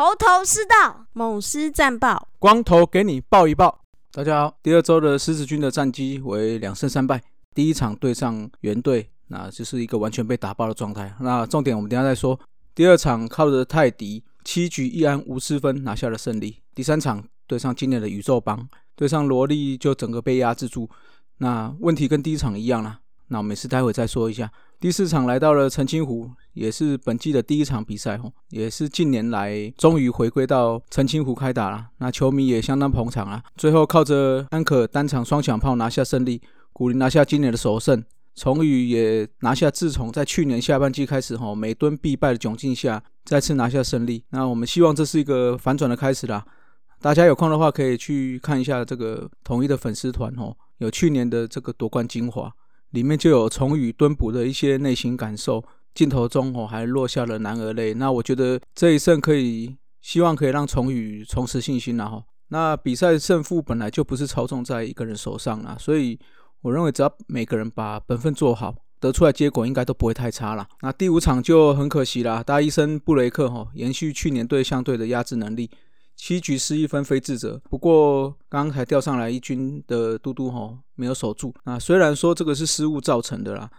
头头是道，猛狮战报，光头给你报一报。大家好，第二周的狮子军的战绩为两胜三败。第一场对上原队，那就是一个完全被打爆的状态。那重点我们等下再说。第二场靠着泰迪七局一安无失分拿下了胜利。第三场对上今年的宇宙帮，对上萝莉就整个被压制住。那问题跟第一场一样啦。那我们是待会再说一下。第四场来到了澄清湖，也是本季的第一场比赛哦，也是近年来终于回归到澄清湖开打了。那球迷也相当捧场啊。最后靠着安可单场双响炮拿下胜利，古林拿下今年的首胜，崇宇也拿下自从在去年下半季开始哈每吨必败的窘境下再次拿下胜利。那我们希望这是一个反转的开始啦。大家有空的话可以去看一下这个统一的粉丝团哦，有去年的这个夺冠精华。里面就有崇宇蹲捕的一些内心感受，镜头中哦还落下了男儿泪。那我觉得这一胜可以，希望可以让崇宇重拾信心了哈。那比赛胜负本来就不是操纵在一个人手上啦，所以我认为只要每个人把本分做好，得出来结果应该都不会太差了。那第五场就很可惜啦，大医生布雷克哈延续去年对相对的压制能力。七局失一分非智责，不过刚刚才钓上来一军的嘟嘟吼没有守住。那虽然说这个是失误造成的啦，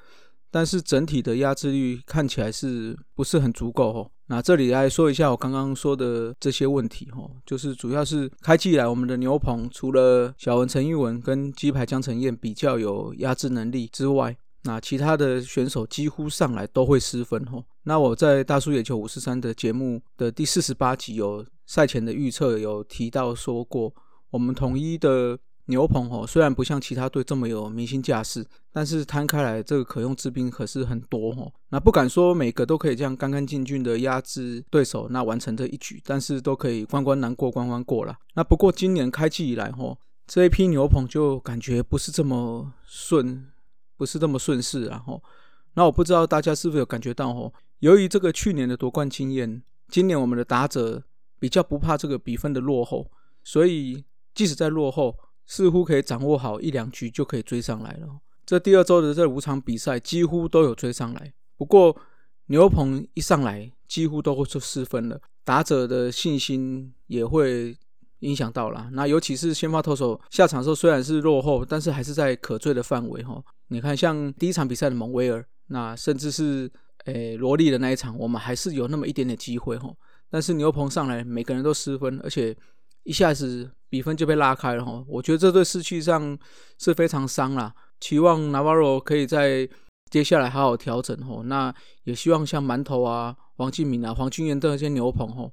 但是整体的压制率看起来是不是很足够吼？那这里来说一下我刚刚说的这些问题吼，就是主要是开季以来我们的牛棚除了小文陈玉文跟鸡排江晨燕比较有压制能力之外，那其他的选手几乎上来都会失分吼。那我在大叔野球五十三的节目的第四十八集有。赛前的预测有提到说过，我们统一的牛棚哦，虽然不像其他队这么有明星架势，但是摊开来这个可用之兵可是很多哦。那不敢说每个都可以这样干干净净的压制对手，那完成这一局，但是都可以关关难过关关过了。那不过今年开季以来哦，这一批牛棚就感觉不是这么顺，不是这么顺势然后，那我不知道大家是否有感觉到哦，由于这个去年的夺冠经验，今年我们的打者。比较不怕这个比分的落后，所以即使在落后，似乎可以掌握好一两局就可以追上来了。这第二周的这五场比赛几乎都有追上来，不过牛棚一上来几乎都会出失分了，打者的信心也会影响到了。那尤其是先发投手下场的时候虽然是落后，但是还是在可追的范围哈。你看像第一场比赛的蒙威尔，那甚至是诶罗莉的那一场，我们还是有那么一点点机会哈。但是牛棚上来，每个人都失分，而且一下子比分就被拉开了哈。我觉得这对士气上是非常伤啦。期望 Navarro 可以在接下来好好调整哈。那也希望像馒头啊、黄敬敏啊、黄俊彦这些牛棚哈，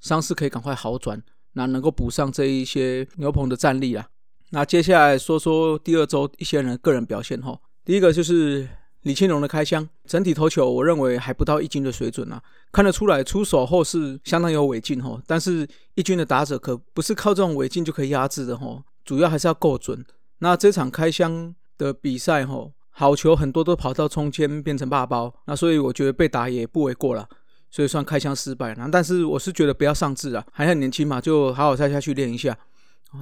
伤势可以赶快好转，那能够补上这一些牛棚的战力啦。那接下来说说第二周一些人个人表现哈。第一个就是。李庆龙的开箱，整体投球我认为还不到一军的水准啊，看得出来出手后是相当有尾劲吼，但是一军的打者可不是靠这种尾劲就可以压制的吼，主要还是要够准。那这场开箱的比赛吼，好球很多都跑到中间变成霸包，那所以我觉得被打也不为过了，所以算开箱失败了。但是我是觉得不要上志啊，还很年轻嘛，就好好再下去练一下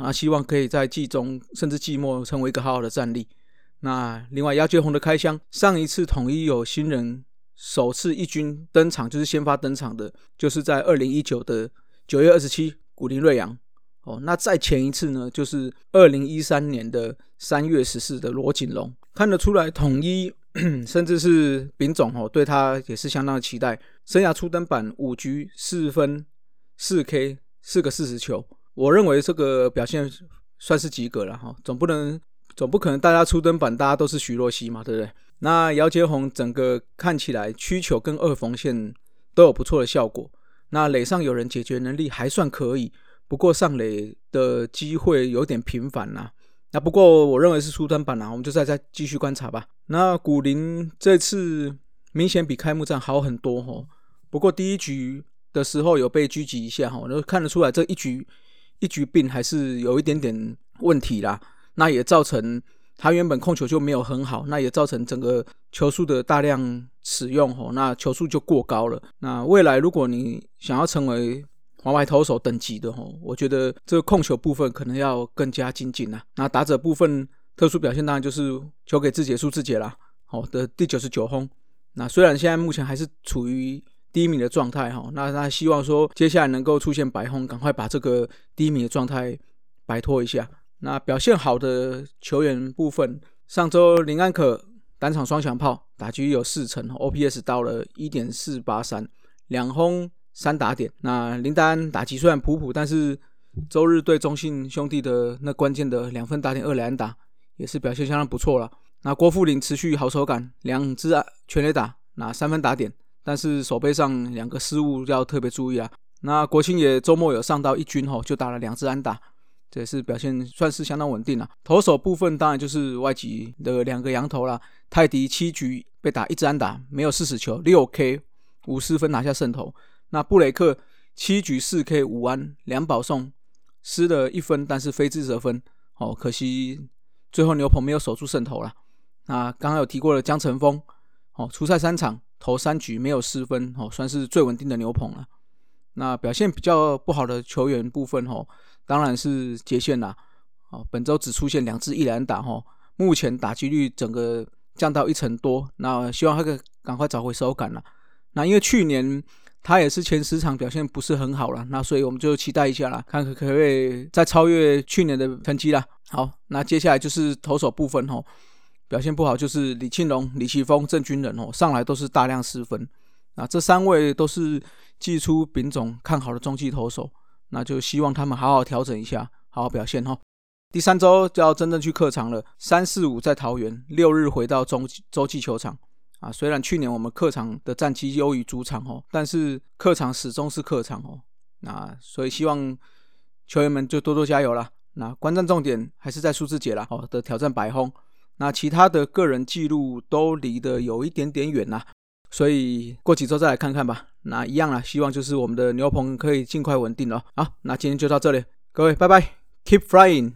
啊，希望可以在季中甚至季末成为一个好好的战力。那另外，姚杰宏的开箱，上一次统一有新人首次一军登场，就是先发登场的，就是在二零一九的九月二十七，古林瑞阳。哦，那再前一次呢，就是二零一三年的三月十四的罗锦龙。看得出来，统一 甚至是丙总哦，对他也是相当的期待。生涯初登板五局四分四 K 四个四十球，我认为这个表现算是及格了哈，总不能。总不可能大家出登板，大家都是徐若曦嘛，对不对？那姚杰宏整个看起来曲球跟二缝线都有不错的效果。那垒上有人解决能力还算可以，不过上垒的机会有点频繁呐。那不过我认为是出登板啦，我们就再再继续观察吧。那古林这次明显比开幕战好很多哈，不过第一局的时候有被狙击一下哈，都看得出来这一局一局病还是有一点点问题啦。那也造成他原本控球就没有很好，那也造成整个球速的大量使用吼，那球速就过高了。那未来如果你想要成为黄牌投手等级的吼，我觉得这个控球部分可能要更加精进呐。那打者部分特殊表现当然就是球给自己的数字节啦，好的第九十九轰。那虽然现在目前还是处于低迷的状态哈。那那希望说接下来能够出现白轰，赶快把这个低迷的状态摆脱一下。那表现好的球员部分，上周林安可单场双响炮，打击有四成，OPS 到了一点四八三，两轰三打点。那林丹打击虽然普普，但是周日对中信兄弟的那关键的两分打点二连打，也是表现相当不错了。那郭富林持续好手感，两支全垒打，拿三分打点，但是手背上两个失误要特别注意啊。那国庆也周末有上到一军吼，就打了两支安打。这也是表现算是相当稳定了。投手部分当然就是外籍的两个羊头了。泰迪七局被打一支安打，没有四死球，六 K 五失分拿下胜投。那布雷克七局四 K 五安两保送，失了一分，但是非自责分。哦，可惜最后牛棚没有守住胜投了。那刚刚有提过了江晨峰，哦，初赛三场投三局没有失分，哦，算是最稳定的牛棚了。那表现比较不好的球员部分，哦。当然是杰线啦，哦，本周只出现两支一篮打哦，目前打击率整个降到一成多，那希望他可赶快找回手感了。那因为去年他也是前十场表现不是很好了，那所以我们就期待一下啦，看可不可以再超越去年的成绩啦。好，那接下来就是投手部分哦，表现不好就是李庆龙、李奇峰、郑军人哦，上来都是大量失分，那这三位都是寄出丙种看好的中继投手。那就希望他们好好调整一下，好好表现哈。第三周就要真正去客场了，三四五在桃园，六日回到中洲际球场啊。虽然去年我们客场的战绩优于主场哦，但是客场始终是客场哦。那所以希望球员们就多多加油了。那观战重点还是在数字节了哦的挑战白轰。那其他的个人记录都离得有一点点远啦。所以过几周再来看看吧。那一样啦，希望就是我们的牛棚可以尽快稳定了。好，那今天就到这里，各位拜拜，Keep flying。